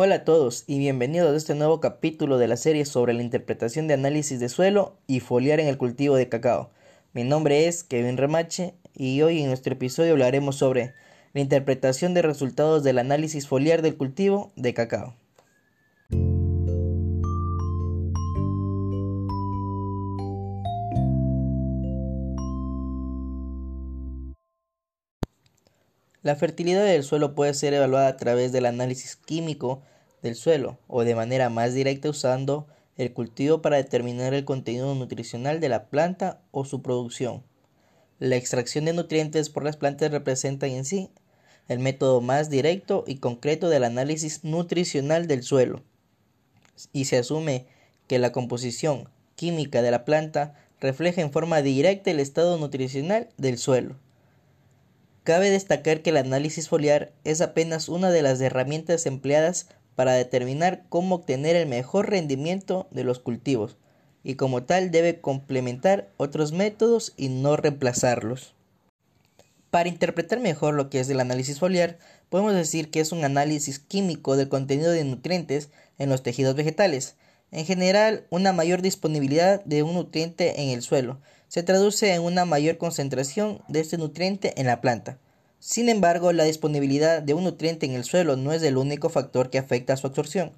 Hola a todos y bienvenidos a este nuevo capítulo de la serie sobre la interpretación de análisis de suelo y foliar en el cultivo de cacao. Mi nombre es Kevin Remache y hoy en nuestro episodio hablaremos sobre la interpretación de resultados del análisis foliar del cultivo de cacao. La fertilidad del suelo puede ser evaluada a través del análisis químico del suelo o de manera más directa usando el cultivo para determinar el contenido nutricional de la planta o su producción. La extracción de nutrientes por las plantas representa en sí el método más directo y concreto del análisis nutricional del suelo y se asume que la composición química de la planta refleja en forma directa el estado nutricional del suelo. Cabe destacar que el análisis foliar es apenas una de las herramientas empleadas para determinar cómo obtener el mejor rendimiento de los cultivos y como tal debe complementar otros métodos y no reemplazarlos. Para interpretar mejor lo que es el análisis foliar, podemos decir que es un análisis químico del contenido de nutrientes en los tejidos vegetales. En general, una mayor disponibilidad de un nutriente en el suelo se traduce en una mayor concentración de este nutriente en la planta. Sin embargo, la disponibilidad de un nutriente en el suelo no es el único factor que afecta a su absorción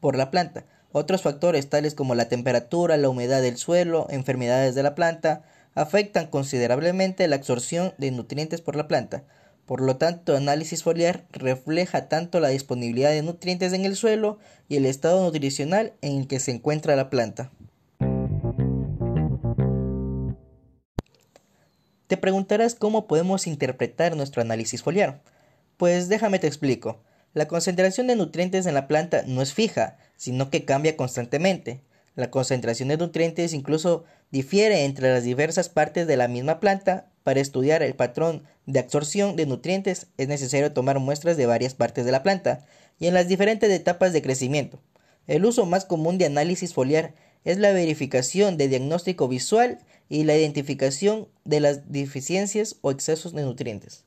por la planta. Otros factores tales como la temperatura, la humedad del suelo, enfermedades de la planta, afectan considerablemente la absorción de nutrientes por la planta. Por lo tanto, análisis foliar refleja tanto la disponibilidad de nutrientes en el suelo y el estado nutricional en el que se encuentra la planta. Te preguntarás cómo podemos interpretar nuestro análisis foliar. Pues déjame te explico. La concentración de nutrientes en la planta no es fija, sino que cambia constantemente. La concentración de nutrientes incluso difiere entre las diversas partes de la misma planta. Para estudiar el patrón de absorción de nutrientes es necesario tomar muestras de varias partes de la planta y en las diferentes etapas de crecimiento. El uso más común de análisis foliar es la verificación de diagnóstico visual y la identificación de las deficiencias o excesos de nutrientes.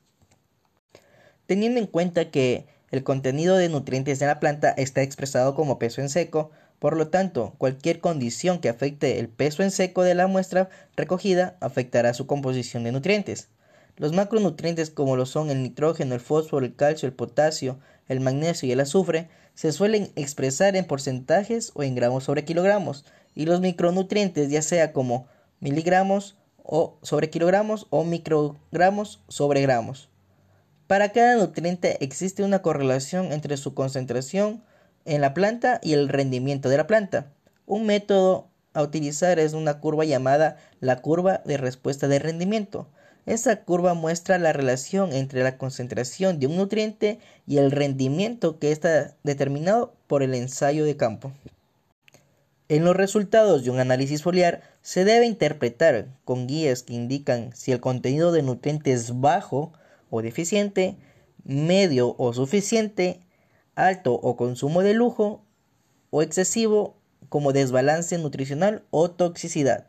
Teniendo en cuenta que el contenido de nutrientes de la planta está expresado como peso en seco, por lo tanto, cualquier condición que afecte el peso en seco de la muestra recogida afectará su composición de nutrientes. Los macronutrientes como lo son el nitrógeno, el fósforo, el calcio, el potasio, el magnesio y el azufre se suelen expresar en porcentajes o en gramos sobre kilogramos y los micronutrientes ya sea como miligramos o sobre kilogramos o microgramos sobre gramos. Para cada nutriente existe una correlación entre su concentración en la planta y el rendimiento de la planta. Un método a utilizar es una curva llamada la curva de respuesta de rendimiento. Esa curva muestra la relación entre la concentración de un nutriente y el rendimiento que está determinado por el ensayo de campo. En los resultados de un análisis foliar se debe interpretar con guías que indican si el contenido de nutrientes es bajo o deficiente, medio o suficiente, alto o consumo de lujo o excesivo como desbalance nutricional o toxicidad.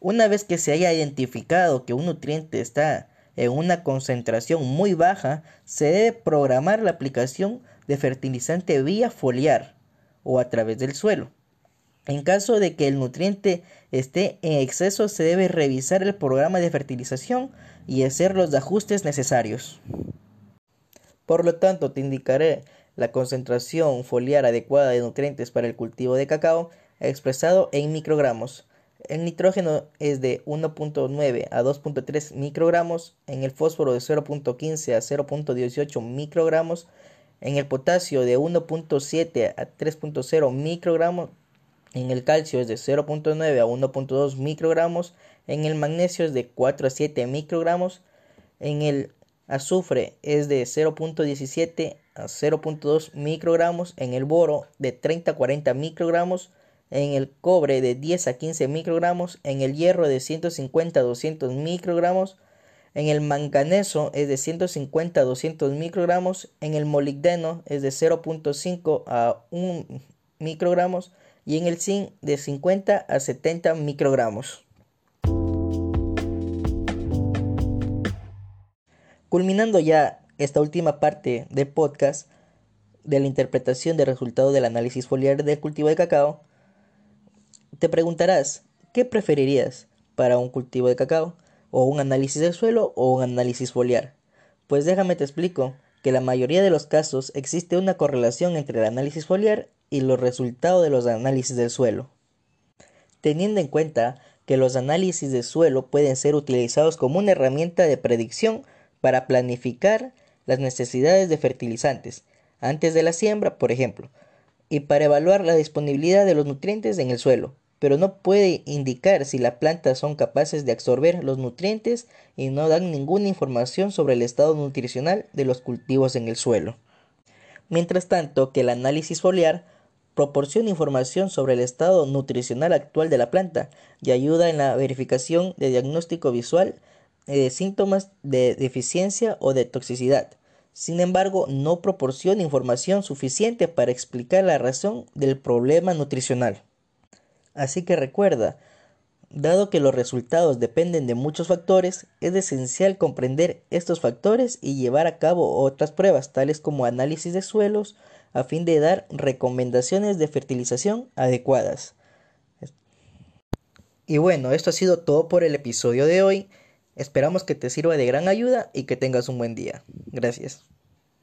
Una vez que se haya identificado que un nutriente está en una concentración muy baja, se debe programar la aplicación de fertilizante vía foliar o a través del suelo. En caso de que el nutriente esté en exceso, se debe revisar el programa de fertilización y hacer los ajustes necesarios. Por lo tanto, te indicaré la concentración foliar adecuada de nutrientes para el cultivo de cacao expresado en microgramos. El nitrógeno es de 1.9 a 2.3 microgramos, en el fósforo de 0.15 a 0.18 microgramos, en el potasio de 1.7 a 3.0 microgramos en el calcio es de 0.9 a 1.2 microgramos. En el magnesio es de 4 a 7 microgramos. En el azufre es de 0.17 a 0.2 microgramos. En el boro de 30 a 40 microgramos. En el cobre de 10 a 15 microgramos. En el hierro de 150 a 200 microgramos. En el manganeso es de 150 a 200 microgramos. En el molibdeno es de 0.5 a 1 microgramos y en el zinc de 50 a 70 microgramos. Culminando ya esta última parte del podcast, de la interpretación del resultado del análisis foliar del cultivo de cacao, te preguntarás, ¿qué preferirías para un cultivo de cacao? ¿O un análisis del suelo o un análisis foliar? Pues déjame te explico que la mayoría de los casos existe una correlación entre el análisis foliar y los resultados de los análisis del suelo. Teniendo en cuenta que los análisis de suelo pueden ser utilizados como una herramienta de predicción para planificar las necesidades de fertilizantes antes de la siembra, por ejemplo, y para evaluar la disponibilidad de los nutrientes en el suelo, pero no puede indicar si las plantas son capaces de absorber los nutrientes y no dan ninguna información sobre el estado nutricional de los cultivos en el suelo. Mientras tanto, que el análisis foliar proporciona información sobre el estado nutricional actual de la planta y ayuda en la verificación de diagnóstico visual de síntomas de deficiencia o de toxicidad. Sin embargo, no proporciona información suficiente para explicar la razón del problema nutricional. Así que recuerda, dado que los resultados dependen de muchos factores, es esencial comprender estos factores y llevar a cabo otras pruebas, tales como análisis de suelos, a fin de dar recomendaciones de fertilización adecuadas. Y bueno, esto ha sido todo por el episodio de hoy. Esperamos que te sirva de gran ayuda y que tengas un buen día. Gracias.